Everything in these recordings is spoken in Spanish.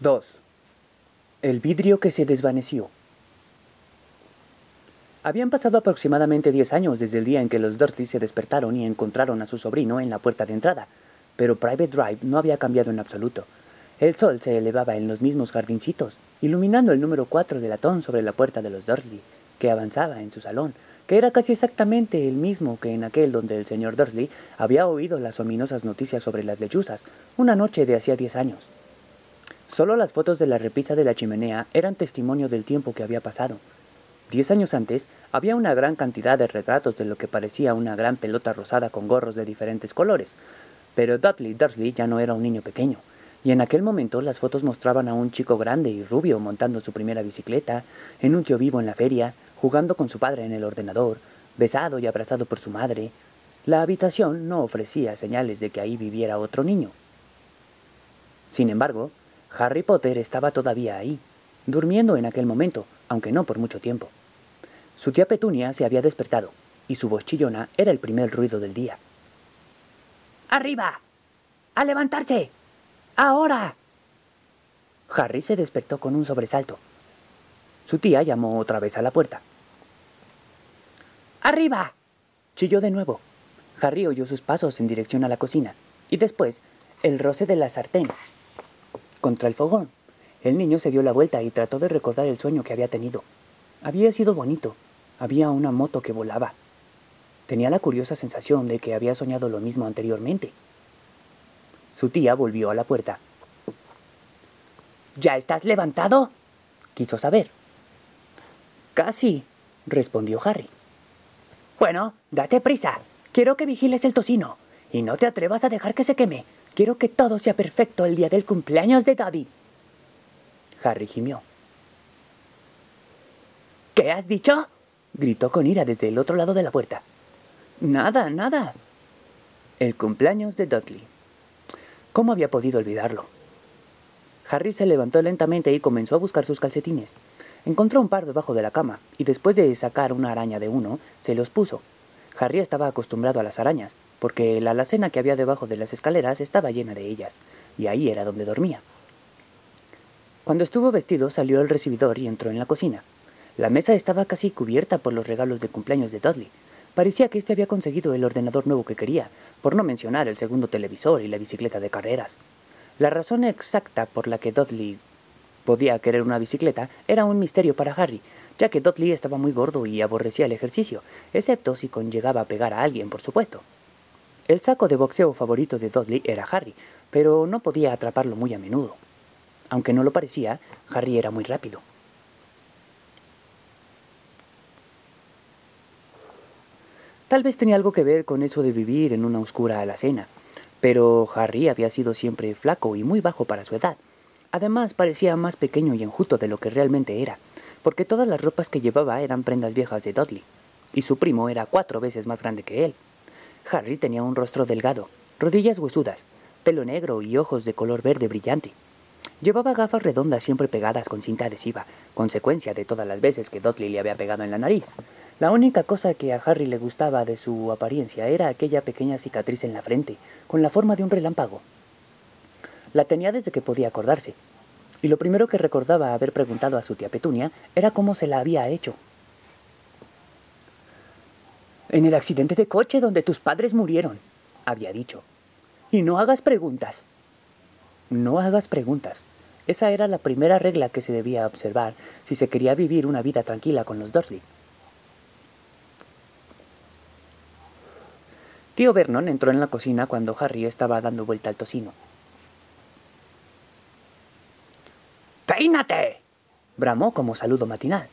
2. El vidrio que se desvaneció. Habían pasado aproximadamente diez años desde el día en que los Dursley se despertaron y encontraron a su sobrino en la puerta de entrada, pero Private Drive no había cambiado en absoluto. El sol se elevaba en los mismos jardincitos, iluminando el número 4 de latón sobre la puerta de los Dursley, que avanzaba en su salón, que era casi exactamente el mismo que en aquel donde el señor Dursley había oído las ominosas noticias sobre las lechuzas, una noche de hacía diez años. Solo las fotos de la repisa de la chimenea eran testimonio del tiempo que había pasado. Diez años antes, había una gran cantidad de retratos de lo que parecía una gran pelota rosada con gorros de diferentes colores, pero Dudley Dursley ya no era un niño pequeño, y en aquel momento las fotos mostraban a un chico grande y rubio montando su primera bicicleta, en un tío vivo en la feria, jugando con su padre en el ordenador, besado y abrazado por su madre. La habitación no ofrecía señales de que ahí viviera otro niño. Sin embargo, Harry Potter estaba todavía ahí, durmiendo en aquel momento, aunque no por mucho tiempo. Su tía Petunia se había despertado, y su voz chillona era el primer ruido del día. ¡Arriba! ¡A levantarse! ¡Ahora! Harry se despertó con un sobresalto. Su tía llamó otra vez a la puerta. ¡Arriba! chilló de nuevo. Harry oyó sus pasos en dirección a la cocina, y después el roce de la sartén contra el fogón. El niño se dio la vuelta y trató de recordar el sueño que había tenido. Había sido bonito. Había una moto que volaba. Tenía la curiosa sensación de que había soñado lo mismo anteriormente. Su tía volvió a la puerta. ¿Ya estás levantado? quiso saber. Casi, respondió Harry. Bueno, date prisa. Quiero que vigiles el tocino. Y no te atrevas a dejar que se queme. Quiero que todo sea perfecto el día del cumpleaños de Daddy. Harry gimió. ¿Qué has dicho? gritó con ira desde el otro lado de la puerta. Nada, nada. El cumpleaños de Dudley. ¿Cómo había podido olvidarlo? Harry se levantó lentamente y comenzó a buscar sus calcetines. Encontró un par debajo de la cama y después de sacar una araña de uno, se los puso. Harry estaba acostumbrado a las arañas, porque la alacena que había debajo de las escaleras estaba llena de ellas, y ahí era donde dormía. Cuando estuvo vestido salió al recibidor y entró en la cocina. La mesa estaba casi cubierta por los regalos de cumpleaños de Dudley. Parecía que éste había conseguido el ordenador nuevo que quería, por no mencionar el segundo televisor y la bicicleta de carreras. La razón exacta por la que Dudley podía querer una bicicleta era un misterio para Harry, ya que Dudley estaba muy gordo y aborrecía el ejercicio, excepto si conllegaba a pegar a alguien, por supuesto. El saco de boxeo favorito de Dudley era Harry, pero no podía atraparlo muy a menudo. Aunque no lo parecía, Harry era muy rápido. Tal vez tenía algo que ver con eso de vivir en una oscura alacena, pero Harry había sido siempre flaco y muy bajo para su edad. Además, parecía más pequeño y enjuto de lo que realmente era, porque todas las ropas que llevaba eran prendas viejas de Dudley, y su primo era cuatro veces más grande que él. Harry tenía un rostro delgado, rodillas huesudas, pelo negro y ojos de color verde brillante. Llevaba gafas redondas siempre pegadas con cinta adhesiva, consecuencia de todas las veces que Dudley le había pegado en la nariz. La única cosa que a Harry le gustaba de su apariencia era aquella pequeña cicatriz en la frente, con la forma de un relámpago. La tenía desde que podía acordarse, y lo primero que recordaba haber preguntado a su tía Petunia era cómo se la había hecho. En el accidente de coche donde tus padres murieron, había dicho. Y no hagas preguntas. No hagas preguntas. Esa era la primera regla que se debía observar si se quería vivir una vida tranquila con los Dursley. Tío Vernon entró en la cocina cuando Harry estaba dando vuelta al tocino. ¡Peínate! bramó como saludo matinal.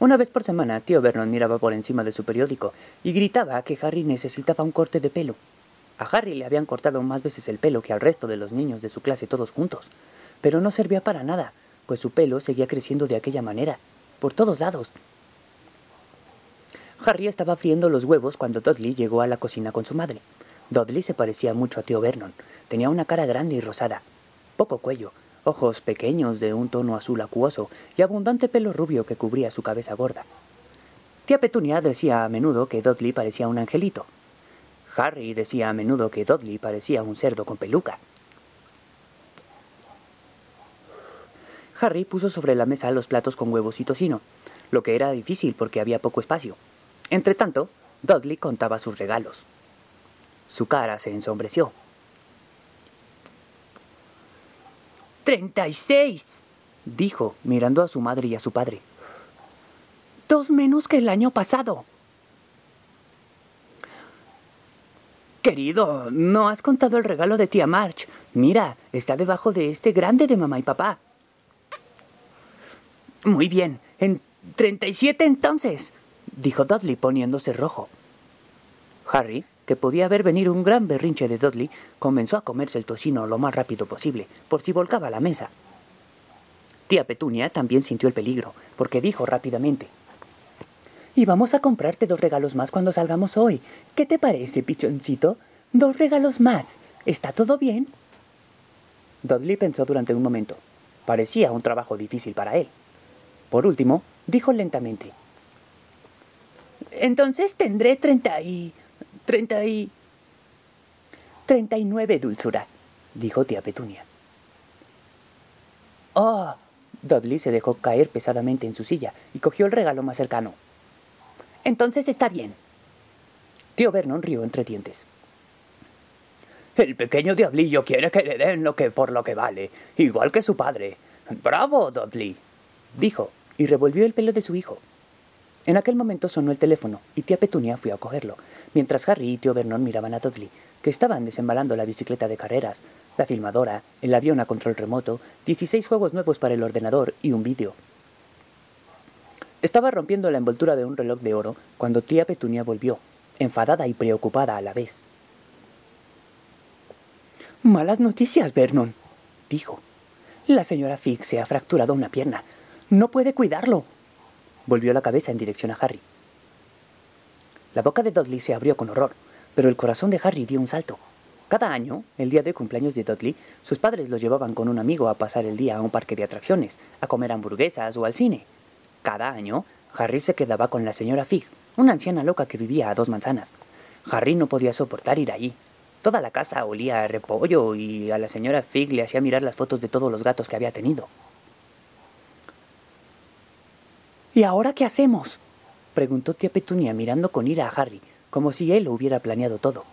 Una vez por semana, tío Vernon miraba por encima de su periódico y gritaba que Harry necesitaba un corte de pelo. A Harry le habían cortado más veces el pelo que al resto de los niños de su clase todos juntos, pero no servía para nada, pues su pelo seguía creciendo de aquella manera, por todos lados. Harry estaba friendo los huevos cuando Dudley llegó a la cocina con su madre. Dudley se parecía mucho a tío Vernon. Tenía una cara grande y rosada, poco cuello, ojos pequeños de un tono azul acuoso y abundante pelo rubio que cubría su cabeza gorda. Tía Petunia decía a menudo que Dudley parecía un angelito. Harry decía a menudo que Dudley parecía un cerdo con peluca. Harry puso sobre la mesa los platos con huevos y tocino, lo que era difícil porque había poco espacio. Entretanto, Dudley contaba sus regalos. Su cara se ensombreció. ¡Treinta y seis! dijo, mirando a su madre y a su padre. Dos menos que el año pasado. Querido, no has contado el regalo de tía March. Mira, está debajo de este grande de mamá y papá. Muy bien, en treinta y siete entonces, dijo Dudley poniéndose rojo. Harry, que podía ver venir un gran berrinche de Dudley, comenzó a comerse el tocino lo más rápido posible, por si volcaba la mesa. Tía Petunia también sintió el peligro, porque dijo rápidamente, y vamos a comprarte dos regalos más cuando salgamos hoy. ¿Qué te parece, pichoncito? Dos regalos más. ¿Está todo bien? Dudley pensó durante un momento. Parecía un trabajo difícil para él. Por último, dijo lentamente. Entonces tendré treinta y... treinta y... treinta y nueve, dulzura, dijo tía Petunia. Oh. Dudley se dejó caer pesadamente en su silla y cogió el regalo más cercano. Entonces está bien. Tío Vernon rió entre dientes. El pequeño diablillo quiere que le den lo que por lo que vale, igual que su padre. Bravo, Dudley, dijo, y revolvió el pelo de su hijo. En aquel momento sonó el teléfono y tía Petunia fue a cogerlo, mientras Harry y tío Vernon miraban a Dudley, que estaban desembalando la bicicleta de carreras, la filmadora, el avión a control remoto, 16 juegos nuevos para el ordenador y un vídeo. Estaba rompiendo la envoltura de un reloj de oro cuando tía Petunia volvió, enfadada y preocupada a la vez. Malas noticias, Vernon, dijo. La señora Fig se ha fracturado una pierna. No puede cuidarlo. Volvió la cabeza en dirección a Harry. La boca de Dudley se abrió con horror, pero el corazón de Harry dio un salto. Cada año, el día de cumpleaños de Dudley, sus padres lo llevaban con un amigo a pasar el día a un parque de atracciones, a comer hamburguesas o al cine. Cada año, Harry se quedaba con la señora Fig, una anciana loca que vivía a dos manzanas. Harry no podía soportar ir allí. Toda la casa olía a repollo y a la señora Fig le hacía mirar las fotos de todos los gatos que había tenido. ¿Y ahora qué hacemos? preguntó tía Petunia mirando con ira a Harry, como si él lo hubiera planeado todo.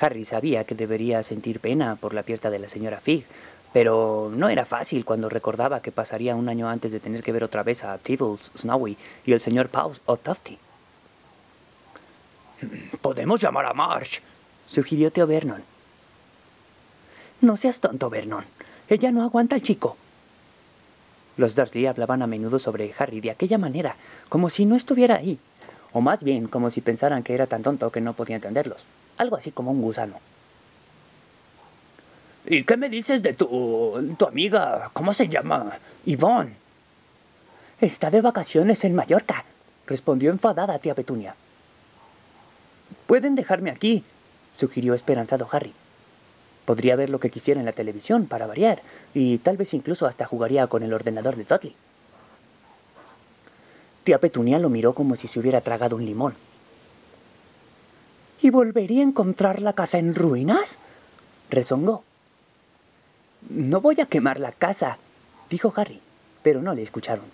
Harry sabía que debería sentir pena por la pierna de la señora Fig, pero no era fácil cuando recordaba que pasaría un año antes de tener que ver otra vez a Tibbles, Snowy y el señor Paus o Tufty. Podemos llamar a Marsh, sugirió Teo Vernon. No seas tonto, Vernon. Ella no aguanta al chico. Los Dursley hablaban a menudo sobre Harry de aquella manera, como si no estuviera ahí, o más bien como si pensaran que era tan tonto que no podía entenderlos, algo así como un gusano. ¿Y qué me dices de tu, tu amiga? ¿Cómo se llama? Yvonne. Está de vacaciones en Mallorca, respondió enfadada tía Petunia. Pueden dejarme aquí, sugirió esperanzado Harry. Podría ver lo que quisiera en la televisión, para variar, y tal vez incluso hasta jugaría con el ordenador de Dudley. Tía Petunia lo miró como si se hubiera tragado un limón. ¿Y volvería a encontrar la casa en ruinas? rezongó. No voy a quemar la casa, dijo Harry, pero no le escucharon.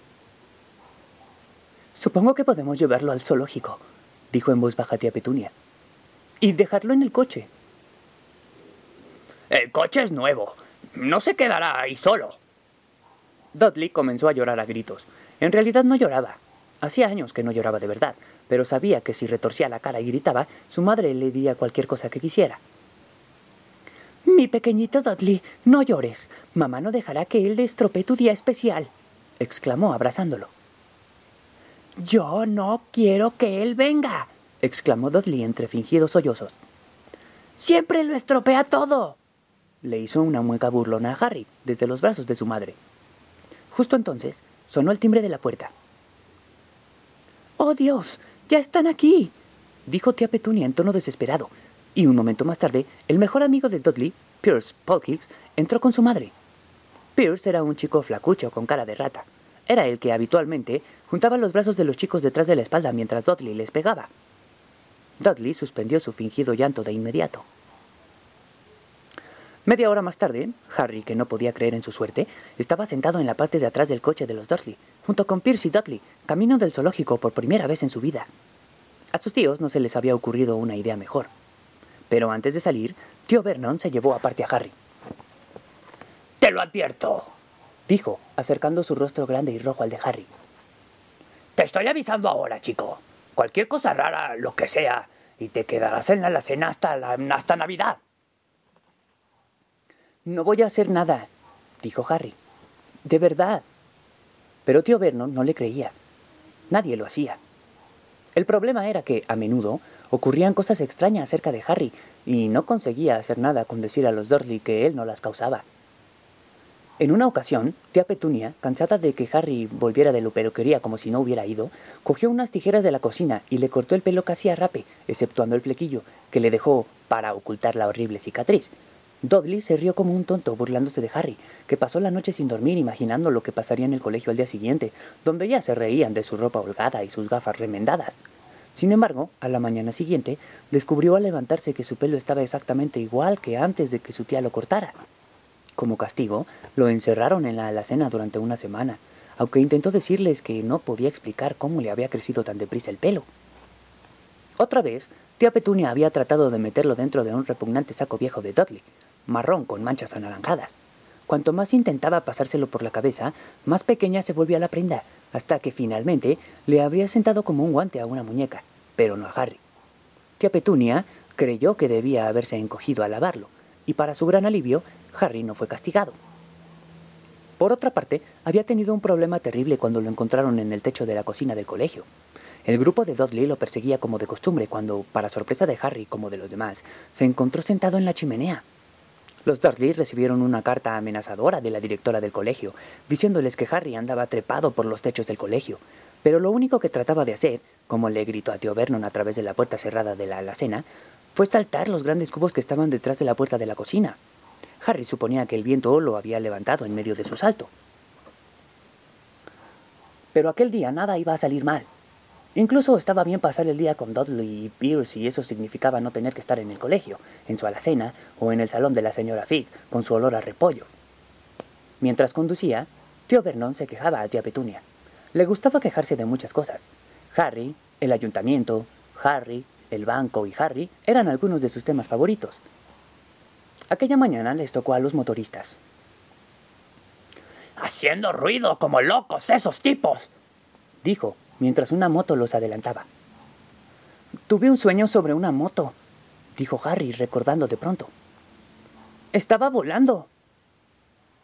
Supongo que podemos llevarlo al zoológico, dijo en voz baja tía Petunia. Y dejarlo en el coche. El coche es nuevo. No se quedará ahí solo. Dudley comenzó a llorar a gritos. En realidad no lloraba. Hacía años que no lloraba de verdad, pero sabía que si retorcía la cara y gritaba, su madre le diría cualquier cosa que quisiera. Mi pequeñito Dudley, no llores. Mamá no dejará que él estropee tu día especial, exclamó abrazándolo. Yo no quiero que él venga, exclamó Dudley entre fingidos sollozos. Siempre lo estropea todo. Le hizo una mueca burlona a Harry desde los brazos de su madre. Justo entonces sonó el timbre de la puerta. ¡Oh Dios! ¡Ya están aquí! dijo tía Petunia en tono desesperado, y un momento más tarde, el mejor amigo de Dudley, Pierce Polkix, entró con su madre. Pierce era un chico flacucho con cara de rata. Era el que habitualmente juntaba los brazos de los chicos detrás de la espalda mientras Dudley les pegaba. Dudley suspendió su fingido llanto de inmediato. Media hora más tarde, Harry, que no podía creer en su suerte, estaba sentado en la parte de atrás del coche de los Dursley, junto con Pierce y Dudley, camino del zoológico por primera vez en su vida. A sus tíos no se les había ocurrido una idea mejor. Pero antes de salir, tío Vernon se llevó aparte a Harry. Te lo advierto, dijo, acercando su rostro grande y rojo al de Harry. Te estoy avisando ahora, chico. Cualquier cosa rara, lo que sea, y te quedarás en la alacena hasta, hasta Navidad. No voy a hacer nada, dijo Harry. De verdad. Pero tío Vernon no le creía. Nadie lo hacía. El problema era que, a menudo, ocurrían cosas extrañas acerca de Harry, y no conseguía hacer nada con decir a los Dursley que él no las causaba. En una ocasión, tía Petunia, cansada de que Harry volviera de lo peluquería como si no hubiera ido, cogió unas tijeras de la cocina y le cortó el pelo casi a rape, exceptuando el flequillo, que le dejó para ocultar la horrible cicatriz. Dudley se rió como un tonto burlándose de Harry, que pasó la noche sin dormir imaginando lo que pasaría en el colegio al día siguiente, donde ya se reían de su ropa holgada y sus gafas remendadas. Sin embargo, a la mañana siguiente, descubrió al levantarse que su pelo estaba exactamente igual que antes de que su tía lo cortara. Como castigo, lo encerraron en la alacena durante una semana, aunque intentó decirles que no podía explicar cómo le había crecido tan deprisa el pelo. Otra vez, tía Petunia había tratado de meterlo dentro de un repugnante saco viejo de Dudley, marrón con manchas anaranjadas. Cuanto más intentaba pasárselo por la cabeza, más pequeña se volvía la prenda, hasta que finalmente le habría sentado como un guante a una muñeca, pero no a Harry. Tía Petunia creyó que debía haberse encogido al lavarlo, y para su gran alivio, Harry no fue castigado. Por otra parte, había tenido un problema terrible cuando lo encontraron en el techo de la cocina del colegio. El grupo de Dudley lo perseguía como de costumbre cuando, para sorpresa de Harry como de los demás, se encontró sentado en la chimenea. Los Dursley recibieron una carta amenazadora de la directora del colegio, diciéndoles que Harry andaba trepado por los techos del colegio, pero lo único que trataba de hacer, como le gritó a tío Vernon a través de la puerta cerrada de la alacena, fue saltar los grandes cubos que estaban detrás de la puerta de la cocina. Harry suponía que el viento lo había levantado en medio de su salto. Pero aquel día nada iba a salir mal. Incluso estaba bien pasar el día con Dudley y Pierce y eso significaba no tener que estar en el colegio, en su alacena o en el salón de la señora Fig con su olor a repollo. Mientras conducía, tío Vernon se quejaba a tía Petunia. Le gustaba quejarse de muchas cosas. Harry, el ayuntamiento, Harry, el banco y Harry eran algunos de sus temas favoritos. Aquella mañana les tocó a los motoristas. Haciendo ruido como locos esos tipos, dijo, mientras una moto los adelantaba. Tuve un sueño sobre una moto, dijo Harry, recordando de pronto. Estaba volando.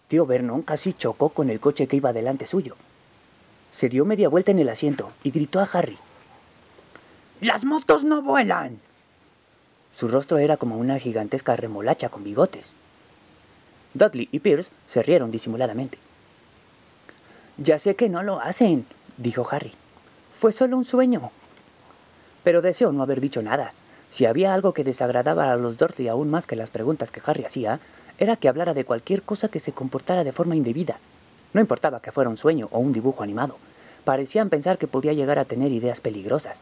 Tío Vernon casi chocó con el coche que iba delante suyo. Se dio media vuelta en el asiento y gritó a Harry. ¡Las motos no vuelan! Su rostro era como una gigantesca remolacha con bigotes. Dudley y Pierce se rieron disimuladamente. Ya sé que no lo hacen, dijo Harry. Fue solo un sueño. Pero deseó no haber dicho nada. Si había algo que desagradaba a los Dorothy aún más que las preguntas que Harry hacía, era que hablara de cualquier cosa que se comportara de forma indebida. No importaba que fuera un sueño o un dibujo animado. Parecían pensar que podía llegar a tener ideas peligrosas.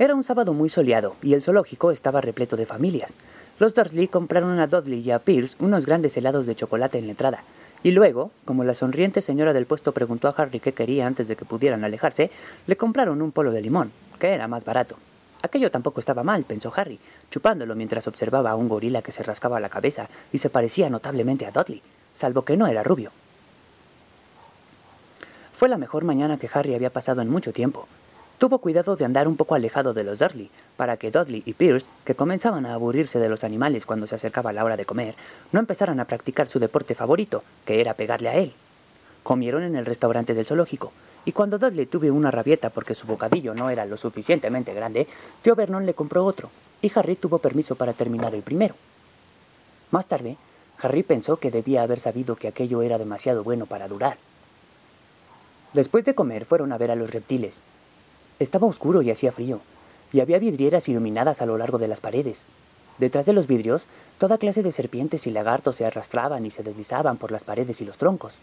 Era un sábado muy soleado y el zoológico estaba repleto de familias. Los Dursley compraron a Dudley y a Pierce unos grandes helados de chocolate en la entrada, y luego, como la sonriente señora del puesto preguntó a Harry qué quería antes de que pudieran alejarse, le compraron un polo de limón, que era más barato. Aquello tampoco estaba mal, pensó Harry, chupándolo mientras observaba a un gorila que se rascaba la cabeza y se parecía notablemente a Dudley, salvo que no era rubio. Fue la mejor mañana que Harry había pasado en mucho tiempo. Tuvo cuidado de andar un poco alejado de los Dursley, para que Dudley y Pierce, que comenzaban a aburrirse de los animales cuando se acercaba la hora de comer, no empezaran a practicar su deporte favorito, que era pegarle a él. Comieron en el restaurante del zoológico, y cuando Dudley tuvo una rabieta porque su bocadillo no era lo suficientemente grande, tío Vernon le compró otro, y Harry tuvo permiso para terminar el primero. Más tarde, Harry pensó que debía haber sabido que aquello era demasiado bueno para durar. Después de comer fueron a ver a los reptiles. Estaba oscuro y hacía frío, y había vidrieras iluminadas a lo largo de las paredes. Detrás de los vidrios, toda clase de serpientes y lagartos se arrastraban y se deslizaban por las paredes y los troncos.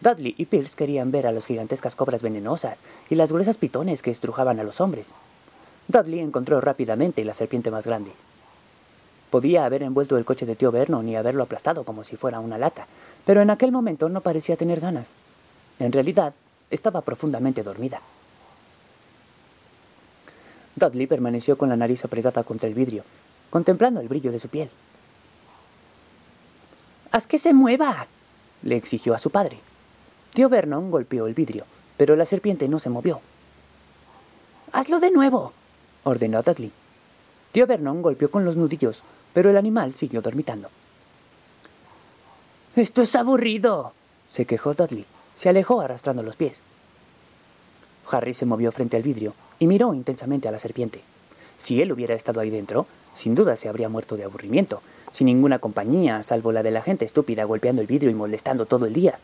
Dudley y Pierce querían ver a las gigantescas cobras venenosas y las gruesas pitones que estrujaban a los hombres. Dudley encontró rápidamente la serpiente más grande. Podía haber envuelto el coche de tío Vernon y haberlo aplastado como si fuera una lata, pero en aquel momento no parecía tener ganas. En realidad, estaba profundamente dormida. Dudley permaneció con la nariz apretada contra el vidrio, contemplando el brillo de su piel. ¡Haz que se mueva! le exigió a su padre. Tío Vernon golpeó el vidrio, pero la serpiente no se movió. ¡Hazlo de nuevo! ordenó Dudley. Tío Vernon golpeó con los nudillos, pero el animal siguió dormitando. Esto es aburrido, se quejó Dudley. Se alejó arrastrando los pies. Harry se movió frente al vidrio y miró intensamente a la serpiente. Si él hubiera estado ahí dentro, sin duda se habría muerto de aburrimiento, sin ninguna compañía, salvo la de la gente estúpida golpeando el vidrio y molestando todo el día.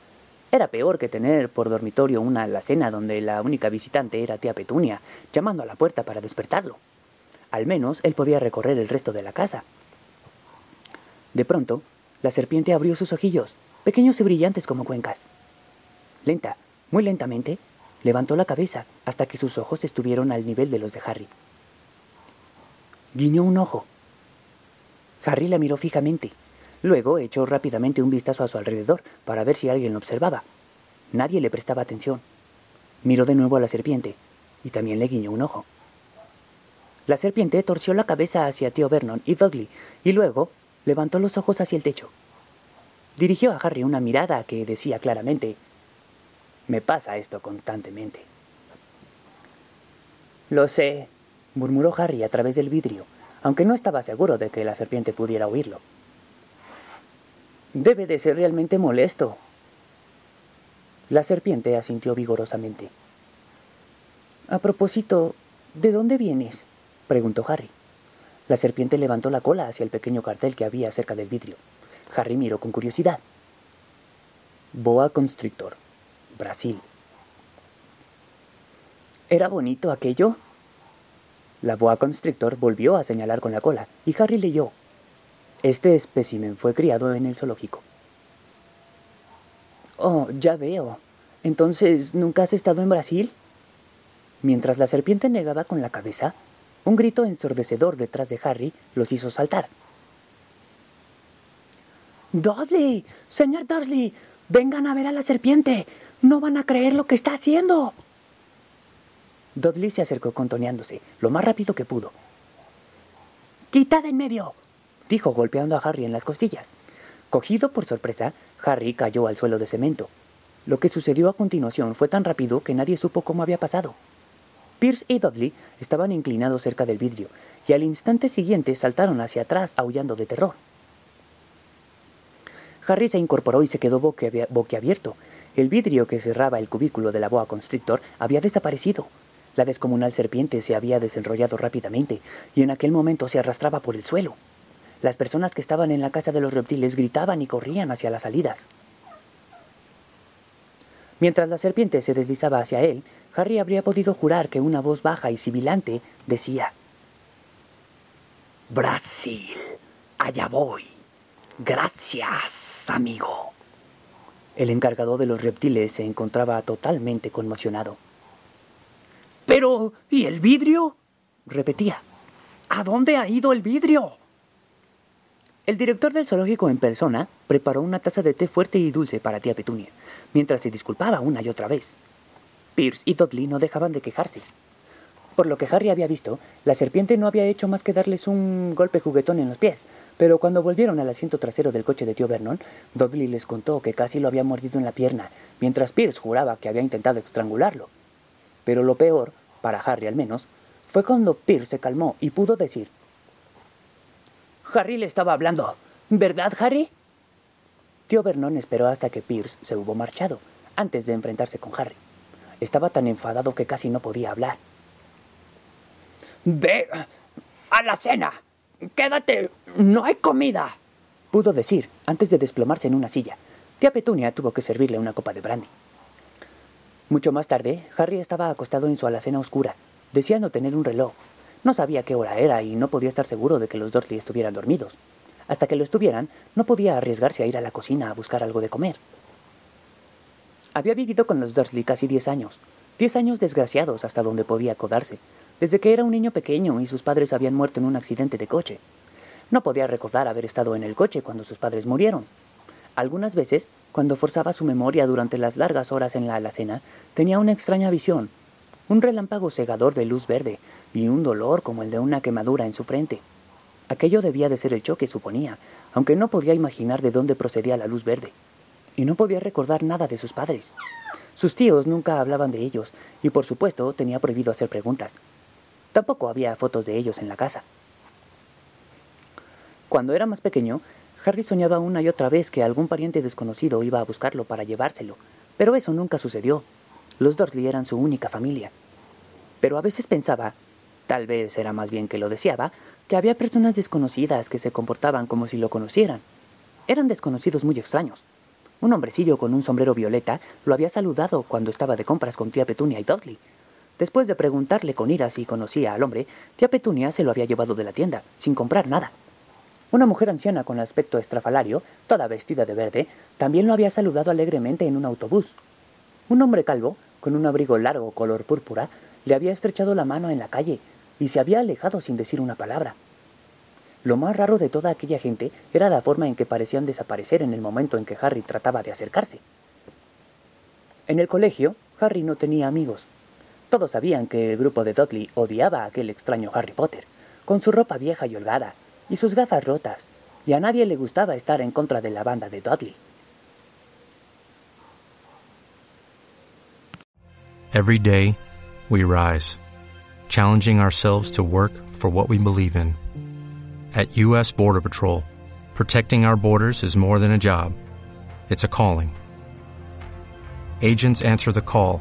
Era peor que tener por dormitorio una alacena donde la única visitante era tía Petunia, llamando a la puerta para despertarlo. Al menos él podía recorrer el resto de la casa. De pronto, la serpiente abrió sus ojillos, pequeños y brillantes como cuencas. Lenta, muy lentamente, levantó la cabeza hasta que sus ojos estuvieron al nivel de los de Harry. Guiñó un ojo. Harry la miró fijamente. Luego echó rápidamente un vistazo a su alrededor para ver si alguien lo observaba. Nadie le prestaba atención. Miró de nuevo a la serpiente y también le guiñó un ojo. La serpiente torció la cabeza hacia tío Vernon y Dudley y luego levantó los ojos hacia el techo. Dirigió a Harry una mirada que decía claramente, me pasa esto constantemente. Lo sé, murmuró Harry a través del vidrio, aunque no estaba seguro de que la serpiente pudiera oírlo. Debe de ser realmente molesto. La serpiente asintió vigorosamente. A propósito, ¿de dónde vienes? preguntó Harry. La serpiente levantó la cola hacia el pequeño cartel que había cerca del vidrio. Harry miró con curiosidad. Boa constrictor, Brasil. ¿Era bonito aquello? La boa constrictor volvió a señalar con la cola y Harry leyó. Este espécimen fue criado en el zoológico. Oh, ya veo. Entonces, ¿nunca has estado en Brasil? Mientras la serpiente negaba con la cabeza, un grito ensordecedor detrás de Harry los hizo saltar. Dudley, señor Dursley, vengan a ver a la serpiente. No van a creer lo que está haciendo. Dudley se acercó contoneándose, lo más rápido que pudo. ¡Quita de en medio! dijo golpeando a Harry en las costillas. Cogido por sorpresa, Harry cayó al suelo de cemento. Lo que sucedió a continuación fue tan rápido que nadie supo cómo había pasado. Pierce y Dudley estaban inclinados cerca del vidrio, y al instante siguiente saltaron hacia atrás aullando de terror. Harry se incorporó y se quedó boquiabierto. El vidrio que cerraba el cubículo de la boa constrictor había desaparecido. La descomunal serpiente se había desenrollado rápidamente y en aquel momento se arrastraba por el suelo. Las personas que estaban en la casa de los reptiles gritaban y corrían hacia las salidas. Mientras la serpiente se deslizaba hacia él, Harry habría podido jurar que una voz baja y sibilante decía, Brasil, allá voy. Gracias, amigo. El encargado de los reptiles se encontraba totalmente conmocionado. Pero, ¿y el vidrio? repetía. ¿A dónde ha ido el vidrio? El director del zoológico en persona preparó una taza de té fuerte y dulce para tía Petunia, mientras se disculpaba una y otra vez. Pierce y Dudley no dejaban de quejarse. Por lo que Harry había visto, la serpiente no había hecho más que darles un golpe juguetón en los pies, pero cuando volvieron al asiento trasero del coche de tío Vernon, Dudley les contó que casi lo había mordido en la pierna, mientras Pierce juraba que había intentado estrangularlo. Pero lo peor, para Harry al menos, fue cuando Pierce se calmó y pudo decir, Harry le estaba hablando. ¿Verdad, Harry? Tío Vernon esperó hasta que Pierce se hubo marchado, antes de enfrentarse con Harry. Estaba tan enfadado que casi no podía hablar. ¡Ve a la cena! Quédate, no hay comida, pudo decir antes de desplomarse en una silla. Tía Petunia tuvo que servirle una copa de brandy. Mucho más tarde, Harry estaba acostado en su alacena oscura, deseando tener un reloj. No sabía qué hora era y no podía estar seguro de que los Dursley estuvieran dormidos. Hasta que lo estuvieran, no podía arriesgarse a ir a la cocina a buscar algo de comer. Había vivido con los Dursley casi diez años, diez años desgraciados hasta donde podía acodarse, desde que era un niño pequeño y sus padres habían muerto en un accidente de coche. No podía recordar haber estado en el coche cuando sus padres murieron. Algunas veces, cuando forzaba su memoria durante las largas horas en la alacena, tenía una extraña visión, un relámpago cegador de luz verde y un dolor como el de una quemadura en su frente. Aquello debía de ser el choque, suponía, aunque no podía imaginar de dónde procedía la luz verde. Y no podía recordar nada de sus padres. Sus tíos nunca hablaban de ellos, y por supuesto tenía prohibido hacer preguntas. Tampoco había fotos de ellos en la casa. Cuando era más pequeño, Harry soñaba una y otra vez que algún pariente desconocido iba a buscarlo para llevárselo, pero eso nunca sucedió. Los Dursley eran su única familia. Pero a veces pensaba, tal vez era más bien que lo deseaba, que había personas desconocidas que se comportaban como si lo conocieran. Eran desconocidos muy extraños. Un hombrecillo con un sombrero violeta lo había saludado cuando estaba de compras con tía Petunia y Dudley. Después de preguntarle con ira si conocía al hombre, tía Petunia se lo había llevado de la tienda, sin comprar nada. Una mujer anciana con aspecto estrafalario, toda vestida de verde, también lo había saludado alegremente en un autobús. Un hombre calvo, con un abrigo largo color púrpura, le había estrechado la mano en la calle y se había alejado sin decir una palabra. Lo más raro de toda aquella gente era la forma en que parecían desaparecer en el momento en que Harry trataba de acercarse. En el colegio, Harry no tenía amigos. Todos sabían que el grupo de Dudley odiaba a aquel extraño Harry Potter, con su ropa vieja y holgada, y sus gafas rotas, y a nadie le gustaba estar en contra de la banda de Dudley. Every day, we rise, challenging ourselves to work for what we believe in. At U.S. Border Patrol, protecting our borders is more than a job, it's a calling. Agents answer the call,